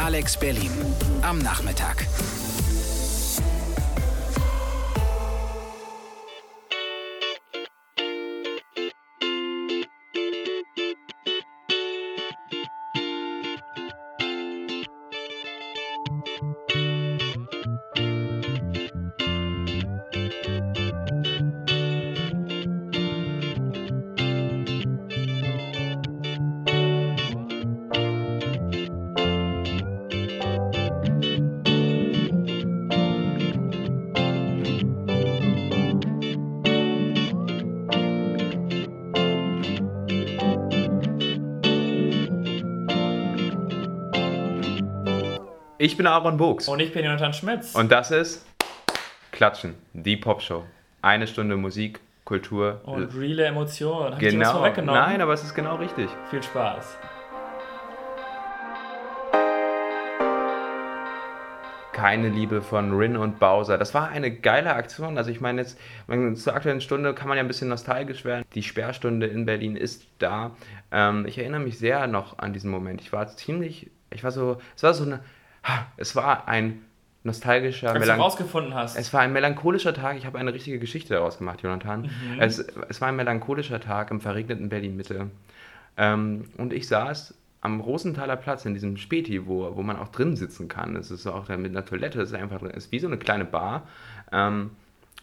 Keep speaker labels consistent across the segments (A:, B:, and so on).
A: Alex Berlin am Nachmittag.
B: Ich bin Aaron Buchs.
C: Und ich bin Jonathan Schmitz.
B: Und das ist Klatschen, die Popshow. Eine Stunde Musik, Kultur.
C: Und reale Emotionen.
B: Hab genau. Ich Nein, aber es ist genau richtig.
C: Viel Spaß.
B: keine Liebe von Rin und Bowser. Das war eine geile Aktion. Also ich meine jetzt, zur aktuellen Stunde kann man ja ein bisschen nostalgisch werden. Die Sperrstunde in Berlin ist da. Ähm, ich erinnere mich sehr noch an diesen Moment. Ich war ziemlich, ich war so, es war so eine es war ein nostalgischer,
C: Als du rausgefunden hast.
B: Es war ein melancholischer Tag. Ich habe eine richtige Geschichte daraus gemacht, Jonathan. Mhm. Es, es war ein melancholischer Tag im verregneten Berlin-Mitte. Ähm, und ich saß am Rosenthaler Platz in diesem Späti, wo, wo man auch drin sitzen kann. Es ist auch mit einer Toilette, es ist einfach es ist wie so eine kleine Bar. Ähm,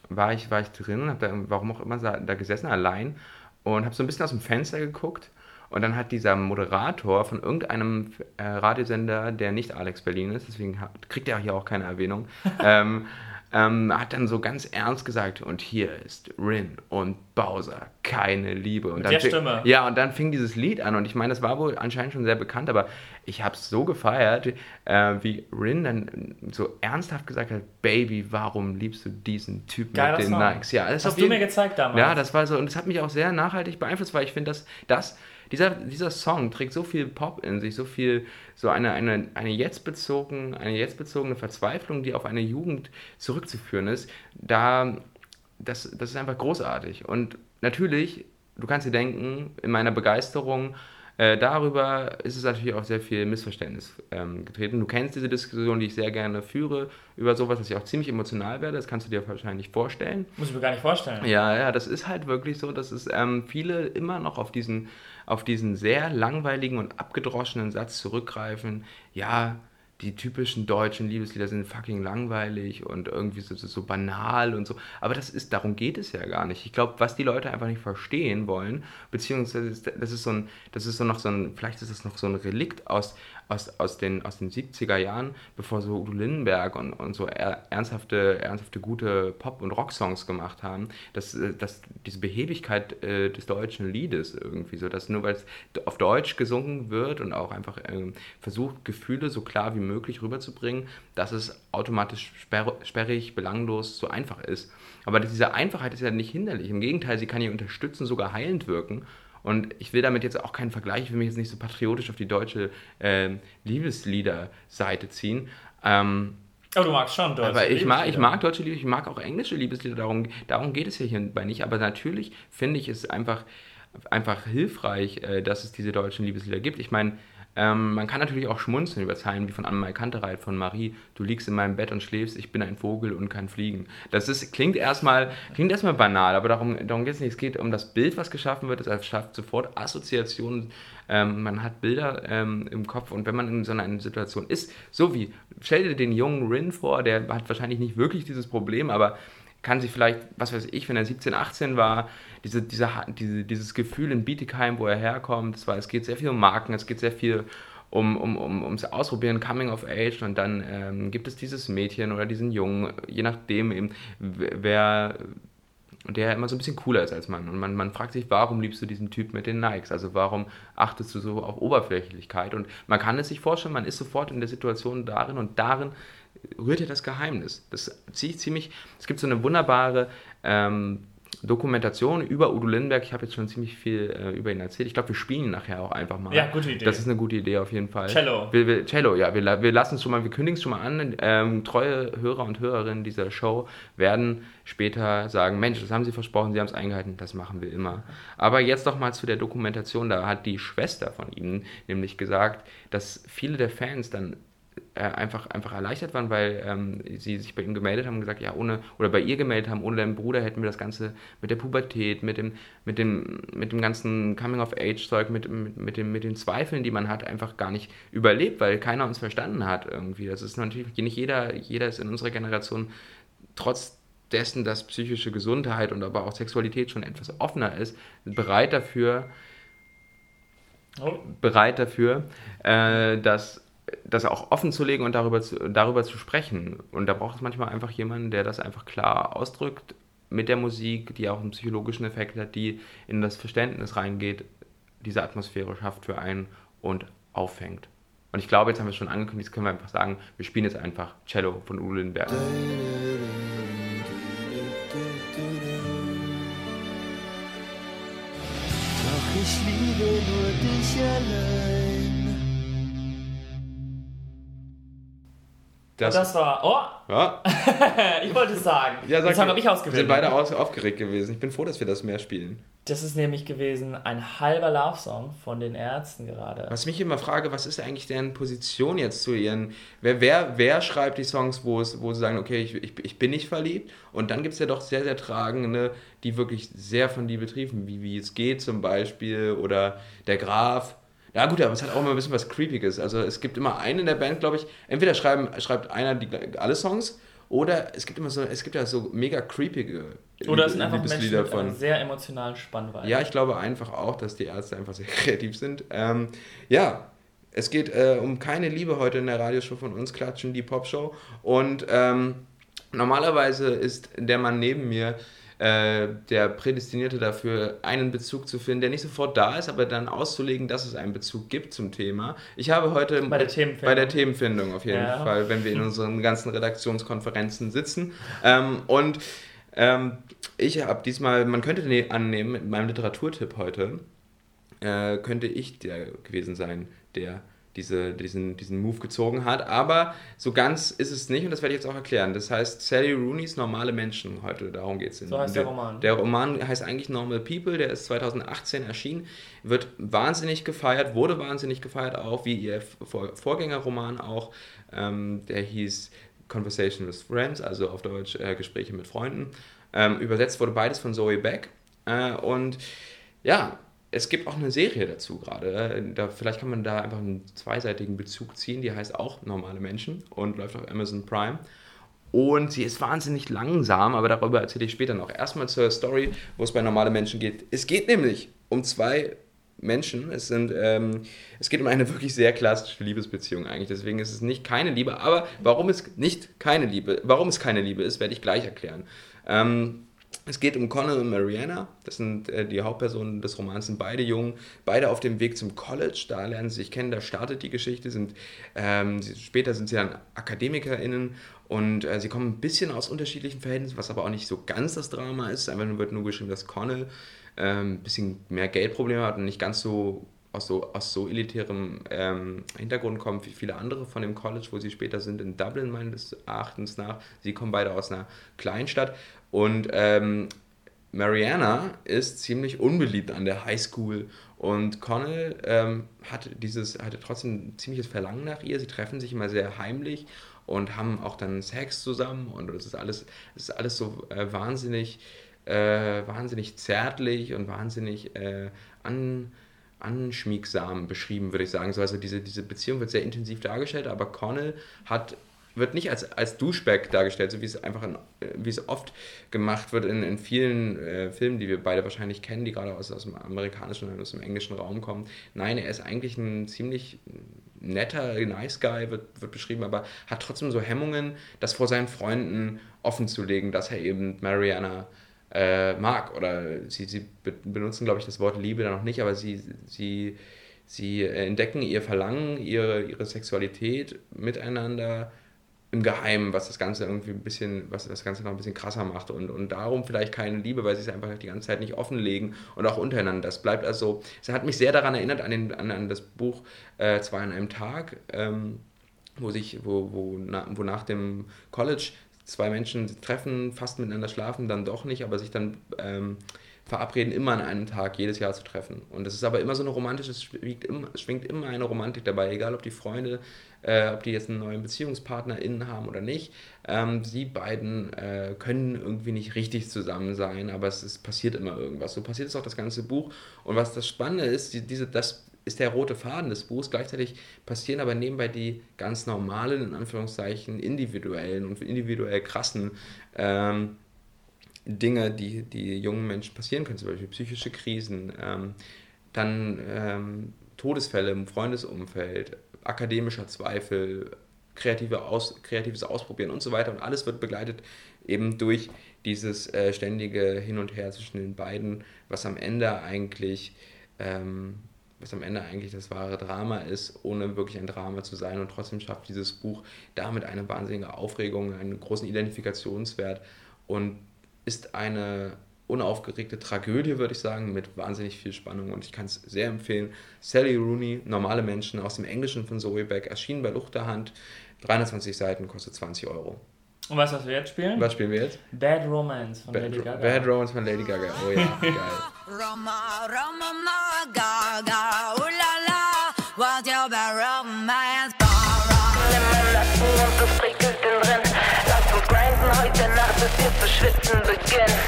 B: war, ich, war ich drin und habe da, warum auch immer, da gesessen allein und habe so ein bisschen aus dem Fenster geguckt und dann hat dieser Moderator von irgendeinem äh, Radiosender, der nicht Alex Berlin ist, deswegen hat, kriegt er hier auch keine Erwähnung, ähm, ähm, hat dann so ganz ernst gesagt, und hier ist Rin und Bowser, keine Liebe. Und
C: Mit
B: dann
C: der Stimme.
B: Ja, und dann fing dieses Lied an und ich meine, das war wohl anscheinend schon sehr bekannt, aber ich habe es so gefeiert, äh, wie Rin dann so ernsthaft gesagt hat, Baby, warum liebst du diesen Typen
C: Geiler
B: mit den
C: Song.
B: Nikes? Ja,
C: das hast du mir gezeigt damals.
B: Ja, das war so, und das hat mich auch sehr nachhaltig beeinflusst, weil ich finde, dass das dieser, dieser Song trägt so viel Pop in sich, so viel, so eine, eine, eine, jetzt bezogen, eine jetzt bezogene Verzweiflung, die auf eine Jugend zurückzuführen ist. Da, das, das ist einfach großartig. Und natürlich, du kannst dir denken, in meiner Begeisterung äh, darüber ist es natürlich auch sehr viel Missverständnis ähm, getreten. Du kennst diese Diskussion, die ich sehr gerne führe, über sowas, dass ich auch ziemlich emotional werde. Das kannst du dir wahrscheinlich vorstellen.
C: Muss ich mir gar nicht vorstellen.
B: Ja, ja, das ist halt wirklich so, dass es ähm, viele immer noch auf diesen auf diesen sehr langweiligen und abgedroschenen Satz zurückgreifen, ja, die typischen deutschen Liebeslieder sind fucking langweilig und irgendwie so, so, so, banal und so. Aber das ist, darum geht es ja gar nicht. Ich glaube, was die Leute einfach nicht verstehen wollen, beziehungsweise das ist so ein, das ist so noch so ein, vielleicht ist das noch so ein Relikt aus, aus, aus, den, aus den 70er Jahren, bevor so Udo Lindenberg und, und so ernsthafte, ernsthafte gute Pop- und Rocksongs gemacht haben, dass, äh, dass diese Behebigkeit äh, des deutschen Liedes irgendwie so, dass nur weil es auf Deutsch gesungen wird und auch einfach äh, versucht, Gefühle so klar wie möglich rüberzubringen, dass es automatisch sperr sperrig, belanglos, so einfach ist. Aber diese Einfachheit ist ja nicht hinderlich. Im Gegenteil, sie kann ja unterstützen, sogar heilend wirken. Und ich will damit jetzt auch keinen Vergleich, ich will mich jetzt nicht so patriotisch auf die deutsche äh, Liebeslieder-Seite ziehen. Ähm,
C: aber du magst schon deutsche
B: aber ich mag, ich mag deutsche Lieder, ich mag auch englische Liebeslieder, darum, darum geht es ja hierbei nicht. Aber natürlich finde ich es einfach, einfach hilfreich, äh, dass es diese deutschen Liebeslieder gibt. Ich meine, ähm, man kann natürlich auch schmunzeln über Zeilen wie von Annemai Kantereit, von Marie, du liegst in meinem Bett und schläfst, ich bin ein Vogel und kann fliegen. Das ist, klingt erstmal klingt erstmal banal, aber darum, darum geht es nicht. Es geht um das Bild, was geschaffen wird. Es schafft sofort Assoziationen. Ähm, man hat Bilder ähm, im Kopf und wenn man in so einer Situation ist, so wie, stell dir den jungen Rin vor, der hat wahrscheinlich nicht wirklich dieses Problem, aber kann sich vielleicht, was weiß ich, wenn er 17, 18 war, diese, diese, diese, dieses Gefühl in Bietigheim, wo er herkommt, es, war, es geht sehr viel um Marken, es geht sehr viel um, um, um, ums Ausprobieren, Coming of Age und dann ähm, gibt es dieses Mädchen oder diesen Jungen, je nachdem eben, wer der immer so ein bisschen cooler ist als man. Und man, man fragt sich, warum liebst du diesen Typ mit den Nikes? Also warum achtest du so auf Oberflächlichkeit? Und man kann es sich vorstellen, man ist sofort in der Situation darin und darin rührt ja das Geheimnis. Das ziehe ich ziemlich. Es gibt so eine wunderbare ähm, Dokumentation über Udo Lindenberg. Ich habe jetzt schon ziemlich viel äh, über ihn erzählt. Ich glaube, wir spielen ihn nachher auch einfach mal.
C: Ja, gute Idee.
B: Das ist eine gute Idee auf jeden Fall.
C: Cello.
B: Wir, wir, Cello, ja. Wir, wir lassen es schon mal, wir kündigen es schon mal an. Ähm, treue Hörer und Hörerinnen dieser Show werden später sagen, Mensch, das haben sie versprochen, sie haben es eingehalten, das machen wir immer. Aber jetzt doch mal zu der Dokumentation. Da hat die Schwester von ihm nämlich gesagt, dass viele der Fans dann äh, einfach, einfach erleichtert waren, weil ähm, sie sich bei ihm gemeldet haben und gesagt, ja, ohne, oder bei ihr gemeldet haben, ohne deinen Bruder hätten wir das Ganze mit der Pubertät, mit dem, mit dem, mit dem ganzen Coming-of-Age-Zeug, mit, mit, mit, dem, mit den Zweifeln, die man hat, einfach gar nicht überlebt, weil keiner uns verstanden hat irgendwie. Das ist natürlich, nicht jeder, jeder ist in unserer Generation trotz dessen, dass psychische Gesundheit und aber auch Sexualität schon etwas offener ist, bereit dafür, oh. bereit dafür, äh, dass das auch offen zu legen und darüber zu, darüber zu sprechen. Und da braucht es manchmal einfach jemanden, der das einfach klar ausdrückt mit der Musik, die auch einen psychologischen Effekt hat, die in das Verständnis reingeht, diese Atmosphäre schafft für einen und auffängt. Und ich glaube, jetzt haben wir es schon angekündigt, jetzt können wir einfach sagen, wir spielen jetzt einfach Cello von Udo Lindenberg. Doch ich liebe nur dich allein.
C: Das, das war. Oh! Ja. ich wollte es sagen.
B: Ja, sag, das habe ich ausgewählt. Wir sind beide aufgeregt gewesen. Ich bin froh, dass wir das mehr spielen.
C: Das ist nämlich gewesen ein halber Love-Song von den Ärzten gerade.
B: Was ich mich immer frage, was ist eigentlich deren Position jetzt zu ihren. Wer, wer, wer schreibt die Songs, wo, es, wo sie sagen, okay, ich, ich, ich bin nicht verliebt? Und dann gibt es ja doch sehr, sehr tragende, die wirklich sehr von Liebe triefen, wie, wie es geht zum Beispiel oder der Graf ja, gut, aber es hat auch immer ein bisschen was Creepiges. Also es gibt immer einen in der Band, glaube ich, entweder schreiben, schreibt einer die, alle Songs oder es gibt immer so, es gibt ja so mega creepige
C: Oder es sind einfach Menschen mit von. sehr emotionalen Spannweite.
B: Ja, ich glaube einfach auch, dass die Ärzte einfach sehr kreativ sind. Ähm, ja, es geht äh, um keine Liebe heute in der Radioshow von uns, Klatschen, die Popshow. Und ähm, normalerweise ist der Mann neben mir äh, der Prädestinierte dafür, einen Bezug zu finden, der nicht sofort da ist, aber dann auszulegen, dass es einen Bezug gibt zum Thema. Ich habe heute
C: bei der Themenfindung,
B: bei der Themenfindung auf jeden ja. Fall, wenn wir in unseren ganzen Redaktionskonferenzen sitzen. Ähm, und ähm, ich habe diesmal, man könnte ne-, annehmen, mit meinem Literaturtipp heute, äh, könnte ich der gewesen sein, der diese, diesen, diesen Move gezogen hat. Aber so ganz ist es nicht und das werde ich jetzt auch erklären. Das heißt Sally Rooney's Normale Menschen heute, darum geht es.
C: So heißt der, der Roman.
B: Der Roman heißt eigentlich Normal People, der ist 2018 erschienen, wird wahnsinnig gefeiert, wurde wahnsinnig gefeiert auch, wie ihr Vorgängerroman auch. Ähm, der hieß Conversation with Friends, also auf Deutsch äh, Gespräche mit Freunden. Ähm, übersetzt wurde beides von Zoe Beck. Äh, und ja, es gibt auch eine Serie dazu gerade. Da, vielleicht kann man da einfach einen zweiseitigen Bezug ziehen. Die heißt auch Normale Menschen und läuft auf Amazon Prime. Und sie ist wahnsinnig langsam, aber darüber erzähle ich später noch. Erstmal zur Story, wo es bei Normale Menschen geht. Es geht nämlich um zwei Menschen. Es, sind, ähm, es geht um eine wirklich sehr klassische Liebesbeziehung eigentlich. Deswegen ist es nicht keine Liebe. Aber warum es nicht keine Liebe, warum es keine Liebe ist, werde ich gleich erklären. Ähm, es geht um Connell und Mariana, das sind äh, die Hauptpersonen des Romans, sind beide jung, beide auf dem Weg zum College, da lernen sie sich kennen, da startet die Geschichte, sind, ähm, später sind sie dann AkademikerInnen und äh, sie kommen ein bisschen aus unterschiedlichen Verhältnissen, was aber auch nicht so ganz das Drama ist, einfach nur wird nur geschrieben, dass Connell ähm, ein bisschen mehr Geldprobleme hat und nicht ganz so aus so, aus so elitärem ähm, Hintergrund kommt wie viele andere von dem College, wo sie später sind, in Dublin meines Erachtens nach. Sie kommen beide aus einer Kleinstadt und ähm, Mariana ist ziemlich unbeliebt an der Highschool und Connell ähm, hat dieses, hatte trotzdem ein ziemliches Verlangen nach ihr. Sie treffen sich immer sehr heimlich und haben auch dann Sex zusammen und es ist alles, es ist alles so äh, wahnsinnig, äh, wahnsinnig zärtlich und wahnsinnig äh, an, anschmiegsam beschrieben, würde ich sagen. So, also diese, diese Beziehung wird sehr intensiv dargestellt, aber Connell hat wird nicht als, als Duschback dargestellt, so wie es einfach in, wie es oft gemacht wird in, in vielen äh, Filmen, die wir beide wahrscheinlich kennen, die gerade aus, aus dem amerikanischen und aus dem englischen Raum kommen. Nein, er ist eigentlich ein ziemlich netter, nice Guy, wird, wird beschrieben, aber hat trotzdem so Hemmungen, das vor seinen Freunden offen zu legen, dass er eben Mariana äh, mag. Oder sie, sie benutzen, glaube ich, das Wort Liebe da noch nicht, aber sie, sie, sie entdecken ihr Verlangen, ihre, ihre Sexualität miteinander im Geheimen, was das Ganze irgendwie ein bisschen, was das Ganze noch ein bisschen krasser macht und, und darum vielleicht keine Liebe, weil sie es einfach die ganze Zeit nicht offenlegen und auch untereinander. Das bleibt also, es hat mich sehr daran erinnert, an, den, an, an das Buch äh, Zwei an einem Tag, ähm, wo sich, wo, wo, na, wo nach dem College zwei Menschen treffen, fast miteinander schlafen, dann doch nicht, aber sich dann ähm, verabreden, immer an einem Tag jedes Jahr zu treffen. Und das ist aber immer so eine romantische, es schwingt immer, es schwingt immer eine Romantik dabei, egal ob die Freunde, äh, ob die jetzt einen neuen BeziehungspartnerInnen haben oder nicht. Ähm, sie beiden äh, können irgendwie nicht richtig zusammen sein, aber es ist, passiert immer irgendwas. So passiert es auch das ganze Buch. Und was das Spannende ist, die, diese, das ist der rote Faden des Buchs. Gleichzeitig passieren aber nebenbei die ganz normalen, in Anführungszeichen, individuellen und individuell krassen ähm, Dinge, die, die jungen Menschen passieren können, zum Beispiel psychische Krisen, ähm, dann ähm, Todesfälle im Freundesumfeld, akademischer Zweifel, kreative Aus, kreatives Ausprobieren und so weiter. Und alles wird begleitet eben durch dieses äh, ständige Hin und Her zwischen den beiden, was am Ende eigentlich ähm, was am Ende eigentlich das wahre Drama ist, ohne wirklich ein Drama zu sein. Und trotzdem schafft dieses Buch damit eine wahnsinnige Aufregung, einen großen Identifikationswert und ist eine unaufgeregte Tragödie, würde ich sagen, mit wahnsinnig viel Spannung. Und ich kann es sehr empfehlen. Sally Rooney, Normale Menschen aus dem Englischen von Zoe Beck, erschienen bei Luchterhand. 320 Seiten, kostet 20 Euro.
C: Und weißt du, was wir jetzt spielen?
B: Was spielen wir jetzt?
C: Bad Romance von
B: Bad,
C: Lady Gaga.
B: Bad Romance von Lady Gaga. Oh ja, geil.
D: Roma, Roma, ma, Gaga,
E: schwitzen beginnen.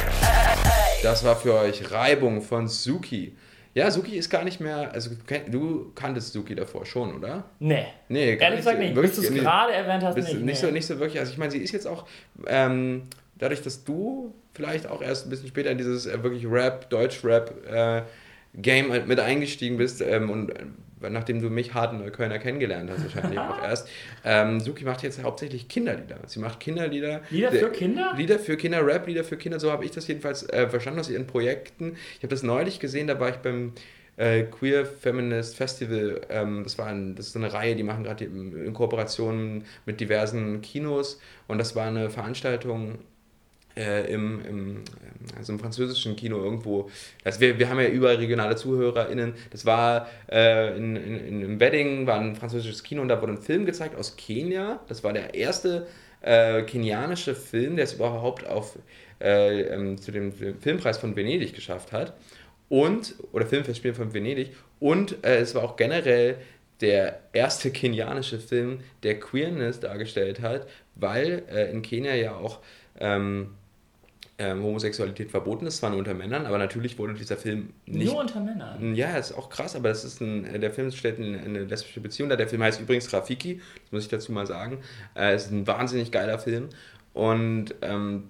B: Das war für euch Reibung von Suki. Ja, Suki ist gar nicht mehr. Also, du kanntest Suki davor schon, oder?
C: Nee.
B: Nee, gar
C: Ehrlich gesagt nicht. Bis du es gerade erwähnt hast,
B: Bist
C: nicht.
B: nicht,
C: nee.
B: so, nicht so wirklich. Also, ich meine, sie ist jetzt auch. Ähm, dadurch, dass du vielleicht auch erst ein bisschen später in dieses äh, wirklich Rap, Deutsch-Rap-Game mit eingestiegen bist ähm, und äh, nachdem du mich hart in Neuköllner kennengelernt hast, wahrscheinlich auch erst. Ähm, Suki macht jetzt hauptsächlich Kinderlieder. Sie macht Kinderlieder.
C: Lieder
B: Der-
C: für Kinder?
B: Lieder für Kinder, Rap-Lieder für Kinder, so habe ich das jedenfalls äh, verstanden aus ihren Projekten. Ich habe das neulich gesehen, da war ich beim äh, Queer Feminist Festival. Ähm, das, war ein, das ist eine Reihe, die machen gerade in Kooperation mit diversen Kinos und das war eine Veranstaltung äh, im, im, also im französischen Kino irgendwo. Also wir, wir haben ja überall regionale ZuhörerInnen. Das war äh, in, in, in, Wedding, war ein französisches Kino und da wurde ein Film gezeigt aus Kenia. Das war der erste äh, kenianische Film, der es überhaupt auf, äh, ähm, zu dem Filmpreis von Venedig geschafft hat. Und, oder Filmfestspiel von Venedig. Und äh, es war auch generell der erste kenianische Film, der Queerness dargestellt hat, weil äh, in Kenia ja auch ähm, ähm, Homosexualität verboten ist, zwar nur unter Männern, aber natürlich wurde dieser Film nicht.
C: Nur unter Männern.
B: Ja, ist auch krass, aber das ist ein, der Film stellt eine, eine lesbische Beziehung dar. Der Film heißt übrigens Rafiki, das muss ich dazu mal sagen. Äh, ist ein wahnsinnig geiler Film. Und ähm,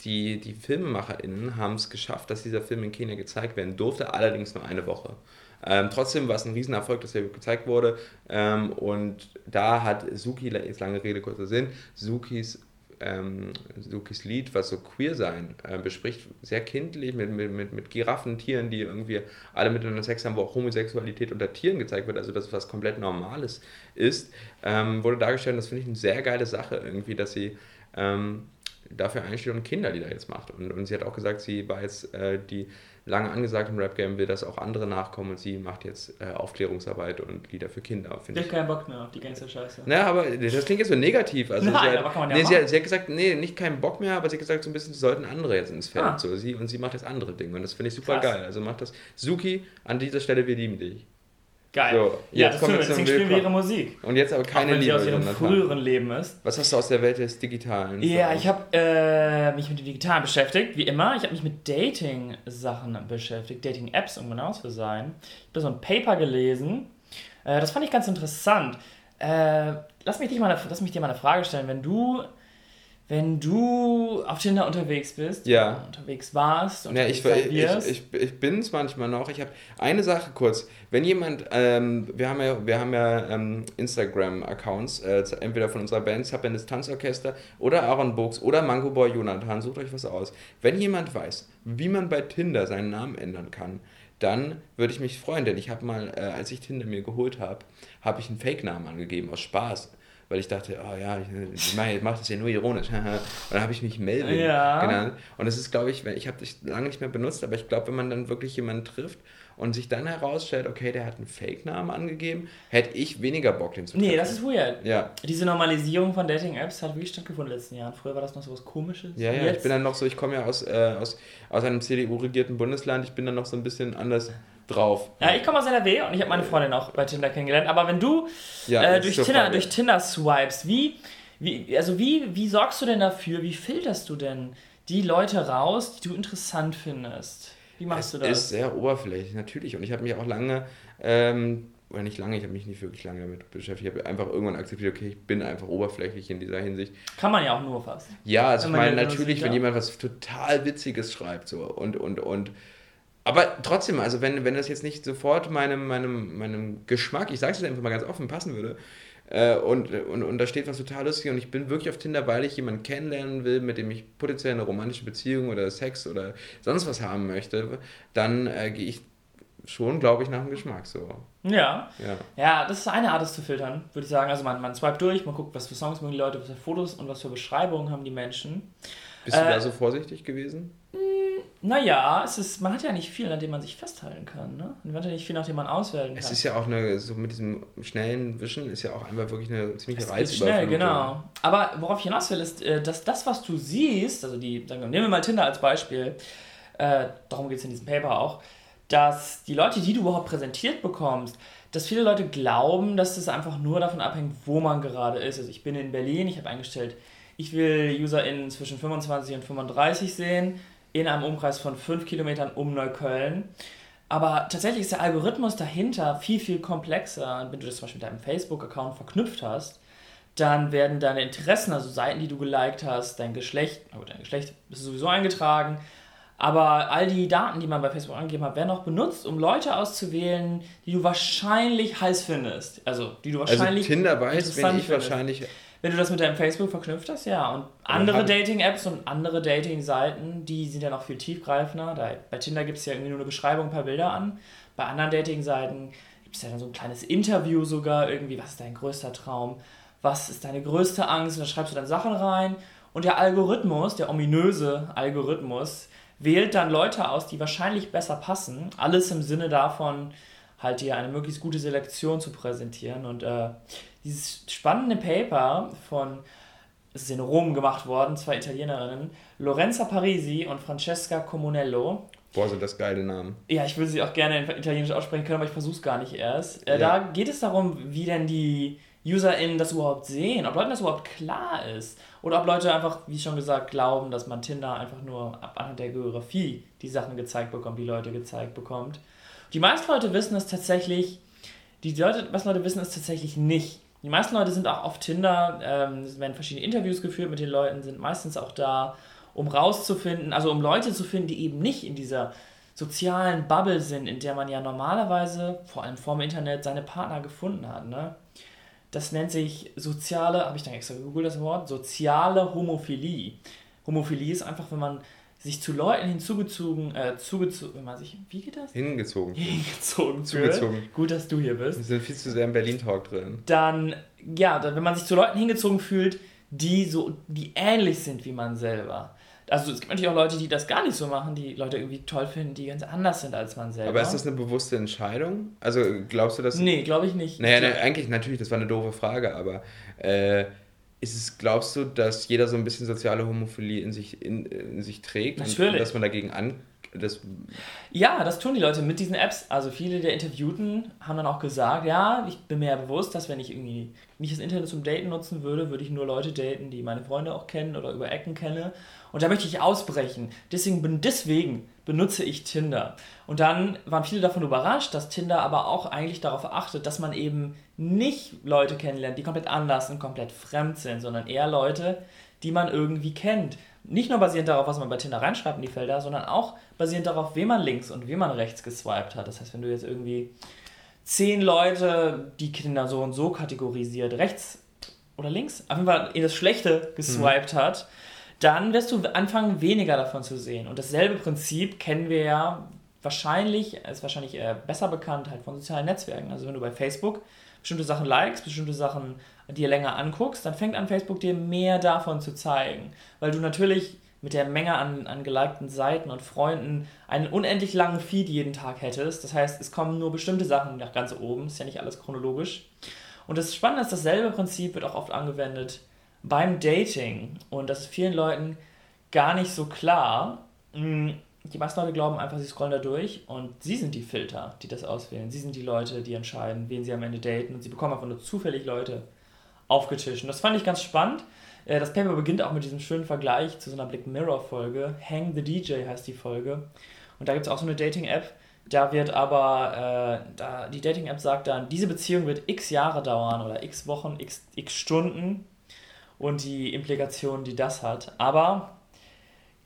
B: die, die FilmemacherInnen haben es geschafft, dass dieser Film in Kenia gezeigt werden durfte, allerdings nur eine Woche. Ähm, trotzdem war es ein Riesenerfolg, dass er gezeigt wurde. Ähm, und da hat Suki, jetzt lange Rede, kurzer Sinn, Sukis ähm, Sukis Lied, was so queer sein äh, bespricht, sehr kindlich, mit, mit, mit, mit Giraffen, Tieren, die irgendwie alle miteinander Sex haben, wo auch Homosexualität unter Tieren gezeigt wird, also das was komplett Normales ist, ähm, wurde dargestellt. Und das finde ich eine sehr geile Sache irgendwie, dass sie ähm, dafür einsteht und Kinderlieder jetzt macht. Und, und sie hat auch gesagt, sie war jetzt äh, die lange angesagt im Rap-Game, will, dass auch andere nachkommen und sie macht jetzt äh, Aufklärungsarbeit und Lieder für Kinder,
C: Ich hab keinen Bock mehr auf die Gangster-Scheiße.
B: Na, aber das klingt jetzt so negativ. Also
C: Nein,
B: sie hat,
C: aber kann man ja
B: nee, sie, hat, sie hat gesagt, nee, nicht keinen Bock mehr, aber sie hat gesagt, so ein bisschen, sie sollten andere jetzt ins Feld.
C: Ah.
B: So, sie, und sie macht jetzt andere Dinge. Und das finde ich super
C: Krass.
B: geil. Also macht das. Suki, an dieser Stelle, wir lieben dich.
C: Geil.
B: So,
C: ja, das
B: kommen
C: wir.
B: zum
C: spielen wir ihre. Musik.
B: Und jetzt aber
C: Auch
B: keine
C: wenn sie
B: Liebe.
C: aus ihrem früheren Leben ist.
B: Was hast du aus der Welt des Digitalen?
C: Ja,
B: uns?
C: ich habe äh, mich mit dem Digitalen beschäftigt, wie immer. Ich habe mich mit Dating-Sachen beschäftigt, Dating-Apps, um genau zu sein. Ich habe so ein Paper gelesen. Äh, das fand ich ganz interessant. Äh, lass, mich dich mal, lass mich dir mal eine Frage stellen. Wenn du, wenn du auf Tinder unterwegs bist,
B: Ja.
C: unterwegs warst,
B: Ja,
C: unterwegs
B: ich, ich, ich, ich bin es manchmal noch. Ich habe eine Sache kurz. Wenn jemand, ähm, wir haben ja, wir haben ja ähm, Instagram-Accounts, äh, entweder von unserer Band Subbandes Tanzorchester oder Aaron Buchs oder Mango Boy Jonathan, sucht euch was aus. Wenn jemand weiß, wie man bei Tinder seinen Namen ändern kann, dann würde ich mich freuen, denn ich habe mal, äh, als ich Tinder mir geholt habe, habe ich einen Fake-Namen angegeben aus Spaß. Weil ich dachte, oh ja, ich, ich mache mach das ja nur ironisch. Und dann habe ich mich Melvin
C: Ja.
B: genannt. Und das ist, glaube ich, ich habe das lange nicht mehr benutzt, aber ich glaube, wenn man dann wirklich jemanden trifft und sich dann herausstellt, okay, der hat einen Fake-Namen angegeben, hätte ich weniger Bock, den zu
C: Nee,
B: treffen.
C: das ist weird.
B: Ja.
C: Diese Normalisierung von Dating-Apps hat wirklich stattgefunden in den letzten Jahren. Früher war das noch so was Komisches.
B: Ja, ja, ich bin dann noch so, ich komme ja aus, äh, aus, aus einem CDU-regierten Bundesland, ich bin dann noch so ein bisschen anders drauf.
C: ja, ich komme aus NRW und ich habe meine Freundin auch bei Tinder kennengelernt. Aber wenn du
B: Ja,
C: äh, durch, Tinder,
B: Frage.
C: durch Tinder swipes, wie, wie, also wie, wie sorgst du denn dafür, wie filterst du denn die Leute raus, die du interessant findest? Wie machst
B: Es
C: du das?
B: ist sehr oberflächlich, natürlich. Und ich habe mich auch lange, ähm, oder nicht lange, ich habe mich nicht wirklich lange damit beschäftigt. Ich habe einfach irgendwann akzeptiert, okay, ich bin einfach oberflächlich in dieser Hinsicht.
C: Kann man ja auch nur fast.
B: Ja, also
C: Wenn
B: ich meine, natürlich, wenn jemand was total Witziges schreibt, so und, und, und. Aber trotzdem, also wenn, wenn das jetzt nicht sofort meinem, meinem, meinem Geschmack, ich sage es jetzt einfach mal ganz offen, passen würde, äh, und, und, und da steht was total Lustiges und ich bin wirklich auf Tinder, weil ich jemanden kennenlernen will, mit dem ich potenziell eine romantische Beziehung oder Sex oder sonst was haben möchte, dann äh, gehe ich schon, glaube ich, nach dem Geschmack so.
C: Ja.
B: Ja.
C: Ja, das ist eine Art, es zu filtern, würde ich sagen. Also man, man swipe durch, man guckt, was für Songs mögen die Leute, was für Fotos und was für Beschreibungen haben die Menschen.
B: Bist du
C: Äh,
B: da so vorsichtig gewesen?
C: Naja, es ist, man hat ja nicht viel, an dem man sich festhalten kann. Ne? Man hat ja nicht viel, nach dem man auswählen kann.
B: Es ist ja auch eine, so mit diesem schnellen Wischen ist ja auch einfach wirklich eine ziemliche Reizüberflutung.
C: schnell, genau. Aber worauf ich hinaus will, ist, äh, dass das, was du siehst, also die, sagen wir, nehmen wir mal Tinder als Beispiel, äh, darum geht es in diesem Paper auch, dass die Leute, die du überhaupt präsentiert bekommst, dass viele Leute glauben, dass es einfach nur davon abhängt, wo man gerade ist. Also ich bin in Berlin, ich habe eingestellt, ich will UserInnen zwischen 25 und 35 sehen, in einem Umkreis von 5 Kilometern um Neukölln. Aber tatsächlich ist der Algorithmus dahinter viel, viel komplexer. Und wenn du das zum Beispiel mit deinem Facebook-Account verknüpft hast, dann werden deine Interessen, also Seiten, die du geliked hast, dein Geschlecht, na gut, dein Geschlecht ist sowieso eingetragen, aber all die Daten, die man bei Facebook angegeben hat, werden auch benutzt, um Leute auszuwählen, die du wahrscheinlich heiß findest. Also, die du
B: Also
C: wahrscheinlich
B: Tinder weiß, wenn ich
C: findest.
B: wahrscheinlich.
C: Wenn du das mit deinem Facebook verknüpft hast, ja. Und andere Dating-Apps und andere Dating-Seiten, die sind ja noch viel tiefgreifender. Da, bei Tinder gibt es ja irgendwie nur eine Beschreibung, ein paar Bilder an. Bei anderen Dating-Seiten gibt es ja dann so ein kleines Interview sogar, irgendwie, was ist dein größter Traum? Was ist deine größte Angst? Und da schreibst du dann Sachen rein. Und der Algorithmus, der ominöse Algorithmus, wählt dann Leute aus, die wahrscheinlich besser passen. Alles im Sinne davon, halt dir eine möglichst gute Selektion zu präsentieren. Und äh, dieses spannende Paper von, es ist in Rom gemacht worden, zwei Italienerinnen, Lorenza Parisi und Francesca Comunello.
B: Boah, sind das geile Namen.
C: Ja, ich würde sie auch gerne in Italienisch aussprechen können, aber ich versuche es gar nicht erst. Äh,
B: Ja.
C: Da geht es darum, wie denn die UserInnen das überhaupt sehen, ob Leuten das überhaupt klar ist. Oder ob Leute einfach, wie schon gesagt, glauben, dass man Tinder einfach nur ab anhand der Geografie die Sachen gezeigt bekommt, die Leute gezeigt bekommt. Die meisten Leute wissen es tatsächlich, die Leute, was Leute wissen, ist tatsächlich nicht. Die meisten Leute sind auch auf Tinder, ähm, es werden verschiedene Interviews geführt mit den Leuten, sind meistens auch da, um rauszufinden, also um Leute zu finden, die eben nicht in dieser sozialen Bubble sind, in der man ja normalerweise, vor allem vorm Internet, seine Partner gefunden hat. Ne? Das nennt sich soziale, habe ich dann extra gegoogelt das Wort, soziale Homophilie. Homophilie ist einfach, wenn man sich zu Leuten hinzugezogen, äh, zugezogen, wenn man sich, wie geht das?
B: Hingezogen.
C: Hingezogen
B: Zugezogen.
C: fühlt. Gut, dass du hier bist
B: Wir sind viel zu sehr im Berlin-Talk drin.
C: dann, ja, dann, wenn man sich zu Leuten hingezogen fühlt, die so, die ähnlich sind wie man selber. Also es gibt natürlich auch Leute, die das gar nicht so machen, die Leute irgendwie toll finden, die ganz anders sind als man selber.
B: Aber ist das eine bewusste Entscheidung? Also glaubst du, dass.
C: Nee, glaube ich nicht.
B: Naja, ne, eigentlich, natürlich, das war eine doofe Frage, aber äh, ist es, glaubst du, dass jeder so ein bisschen soziale Homophilie in sich, in, in sich trägt?
C: Natürlich.
B: und dass man dagegen an. Das,
C: Ja, das tun die Leute mit diesen Apps. Also viele der Interviewten haben dann auch gesagt, ja, ich bin mir ja bewusst, dass wenn ich irgendwie nicht das Internet zum Daten nutzen würde, würde ich nur Leute daten, die meine Freunde auch kennen oder über Ecken kenne. Und da möchte ich ausbrechen. Deswegen, deswegen benutze ich Tinder. Und dann waren viele davon überrascht, dass Tinder aber auch eigentlich darauf achtet, dass man eben nicht Leute kennenlernt, die komplett anders und komplett fremd sind, sondern eher Leute, die man irgendwie kennt. Nicht nur basierend darauf, was man bei Tinder reinschreibt in die Felder, sondern auch basierend darauf, wem man links und wem man rechts geswiped hat. Das heißt, wenn du jetzt irgendwie zehn Leute, die Kinder so und so kategorisiert, rechts oder links, auf jeden Fall in das Schlechte geswiped hat, dann wirst du anfangen, weniger davon zu sehen. Und dasselbe Prinzip kennen wir ja wahrscheinlich, ist wahrscheinlich äh, besser bekannt halt von sozialen Netzwerken. Also wenn du bei Facebook bestimmte Sachen likest, bestimmte Sachen dir länger anguckst, dann fängt an Facebook dir mehr davon zu zeigen. Weil du natürlich mit der Menge an, an gelikten Seiten und Freunden einen unendlich langen Feed jeden Tag hättest. Das heißt, es kommen nur bestimmte Sachen nach ganz oben, ist ja nicht alles chronologisch. Und das Spannende ist, dasselbe Prinzip wird auch oft angewendet beim Dating. Und das ist vielen Leuten gar nicht so klar. Mm, Die meisten Leute glauben einfach, sie scrollen da durch und sie sind die Filter, die das auswählen. Sie sind die Leute, die entscheiden, wen sie am Ende daten. Und sie bekommen einfach nur zufällig Leute aufgetischt. Und das fand ich ganz spannend. Äh, Das Paper beginnt auch mit diesem schönen Vergleich zu so einer Black Mirror-Folge. Hang the DJ heißt die Folge. Und da gibt es auch so eine Dating-App. Da wird aber, äh, da, die Dating-App sagt dann, diese Beziehung wird x Jahre dauern oder x Wochen, x, x Stunden und die Implikationen, die das hat. Aber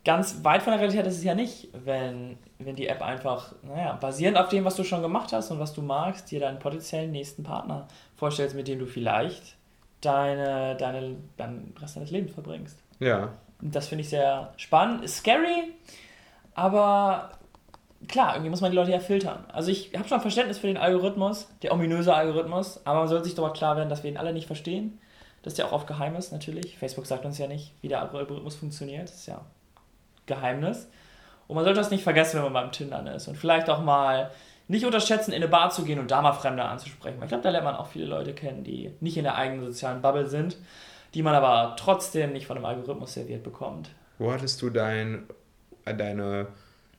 C: ganz weit von der Realität ist es ja nicht, wenn, wenn die App einfach, naja, basierend auf dem, was du schon gemacht hast und was du magst, dir deinen potenziellen nächsten Partner vorstellst, mit dem du vielleicht deine, deine, deinen Rest deines Lebens verbringst.
B: Ja.
C: Das finde ich sehr spannend. Ist scary, aber klar, irgendwie muss man die Leute ja filtern. Also ich habe schon Verständnis für den Algorithmus, der ominöse Algorithmus, aber man sollte sich doch klar werden, dass wir ihn alle nicht verstehen. Das ist ja auch oft Geheimnis natürlich. Facebook sagt uns ja nicht, wie der Algorithmus funktioniert. Das ist ja Geheimnis. Und man sollte das nicht vergessen, wenn man beim Tindern ist. Und vielleicht auch mal nicht unterschätzen, in eine Bar zu gehen und da mal Fremde anzusprechen. Weil ich glaube, da lernt man auch viele Leute kennen, die nicht in der eigenen sozialen Bubble sind, die man aber trotzdem nicht von dem Algorithmus serviert bekommt.
B: Wo hattest du dein, äh, deine,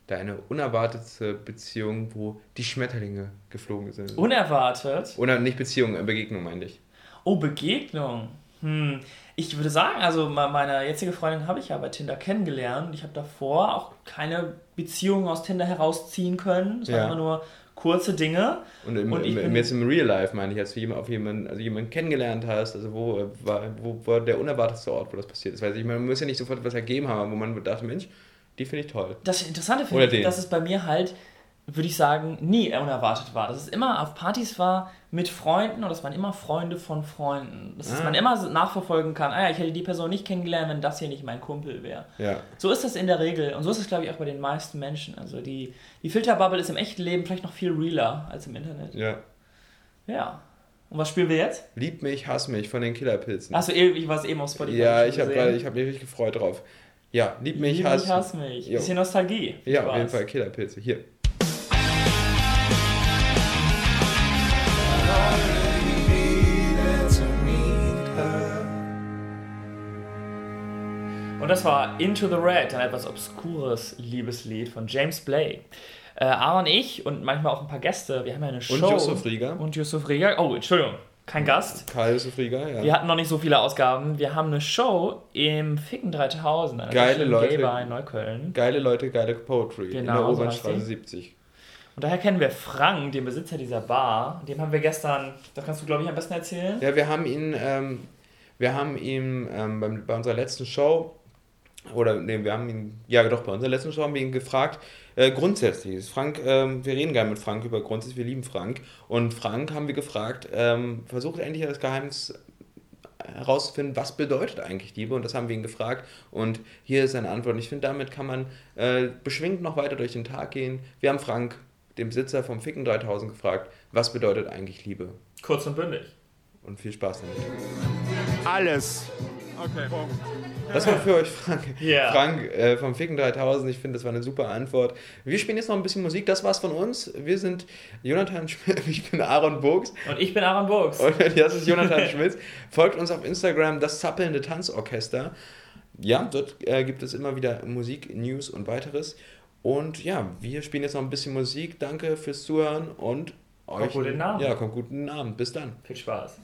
B: deine unerwartete Beziehung, wo die Schmetterlinge geflogen sind?
C: Unerwartet.
B: Oder nicht Beziehung, äh, Begegnung meinte ich.
C: Oh, Begegnung. Hm. Ich würde sagen, also me- meine jetzige Freundin habe ich ja bei Tinder kennengelernt. Ich habe davor auch keine Beziehung aus Tinder herausziehen können. Es waren
B: Ja.
C: immer nur kurze Dinge.
B: Und, im,
C: Und ich
B: im,
C: bin-
B: jetzt im Real Life meine ich, als du jemand, auf jemanden, also jemanden kennengelernt hast, also wo äh, war, wo war der unerwartetste Ort, wo das passiert ist? Weil ich meine, man muss ja nicht sofort was ergeben haben, wo man dachte, Mensch, die finde ich toll.
C: Das Interessante finde ich, dass es bei mir halt, würde ich sagen, nie unerwartet war. Dass es immer auf Partys war mit Freunden und das waren immer Freunde von Freunden. Dass
B: Ah.
C: man immer nachverfolgen kann, ah ja, ich hätte die Person nicht kennengelernt, wenn das hier nicht mein Kumpel wäre.
B: Ja.
C: So ist das in der Regel und so ist es, glaube ich, auch bei den meisten Menschen. Also die, die Filterbubble ist im echten Leben vielleicht noch viel realer als im Internet.
B: Ja.
C: Ja. Und was spielen wir jetzt?
B: Lieb mich, hass mich von den Killerpilzen.
C: Achso, ich war es eben auf Spotify.
B: ja, ich habe hab mich richtig gefreut drauf. Ja, lieb mich,
C: Lieb
B: hass,
C: mich, hass mich.
B: Jo.
C: Bisschen Nostalgie.
B: Ja, auf jeden. Fall Killerpilze. Hier.
C: Und das war Into the Red, ein etwas obskures Liebeslied von James Blake. Äh, Aaron, ich und manchmal auch ein paar Gäste, wir haben ja eine Show.
B: Yusuf Rieger.
C: Und Yusuf Rieger. Oh, Entschuldigung, kein Gast.
B: Karl Yusuf Rieger, ja.
C: Wir hatten noch nicht so viele Ausgaben. Wir haben eine Show im Ficken 3000. einer
B: Geile Leute.
C: Gay-Bar in Neukölln.
B: Geile Leute, geile Poetry. in
C: Genau,
B: der
C: so
B: Obernstraße
C: die.
B: 70.
C: Und daher kennen wir Frank, den Besitzer dieser Bar. Dem haben wir gestern, das kannst du glaube ich am besten erzählen.
B: Ja, wir haben ihn, ähm, wir haben ihn ähm, bei unserer letzten Show, oder nee, wir haben ihn, ja doch, bei unserer letzten Show haben wir ihn gefragt, äh, grundsätzlich, ist Frank, ähm, wir reden gerne mit Frank über grundsätzlich, wir lieben Frank. Und Frank haben wir gefragt, ähm, versucht endlich das Geheimnis herauszufinden, was bedeutet eigentlich Liebe und das haben wir ihn gefragt und hier ist seine Antwort und ich finde, damit kann man äh, beschwingt noch weiter durch den Tag gehen. Wir haben Frank, den Besitzer vom Ficken 3000, gefragt, was bedeutet eigentlich Liebe
C: Kurz und bündig.
B: und viel Spaß damit.
F: Alles.
B: Das war für euch Frank.
C: Ja.
B: Frank äh, vom Ficken 3000. Ich finde, das war eine super Antwort. Wir spielen jetzt noch ein bisschen Musik. Das war's von uns. Wir sind Jonathan Schmidt. Ich bin Aaron Burgs.
C: Und ich bin Aaron Burgs.
B: Und das ist Jonathan Schmitz. Folgt uns auf Instagram, das zappelnde Tanzorchester. Ja, dort äh, gibt es immer wieder Musik, News und weiteres. Und ja, wir spielen jetzt noch ein bisschen Musik. Danke fürs Zuhören und euch.
C: guten Abend.
B: Ja, kommt guten Abend. Bis dann.
C: Viel Spaß.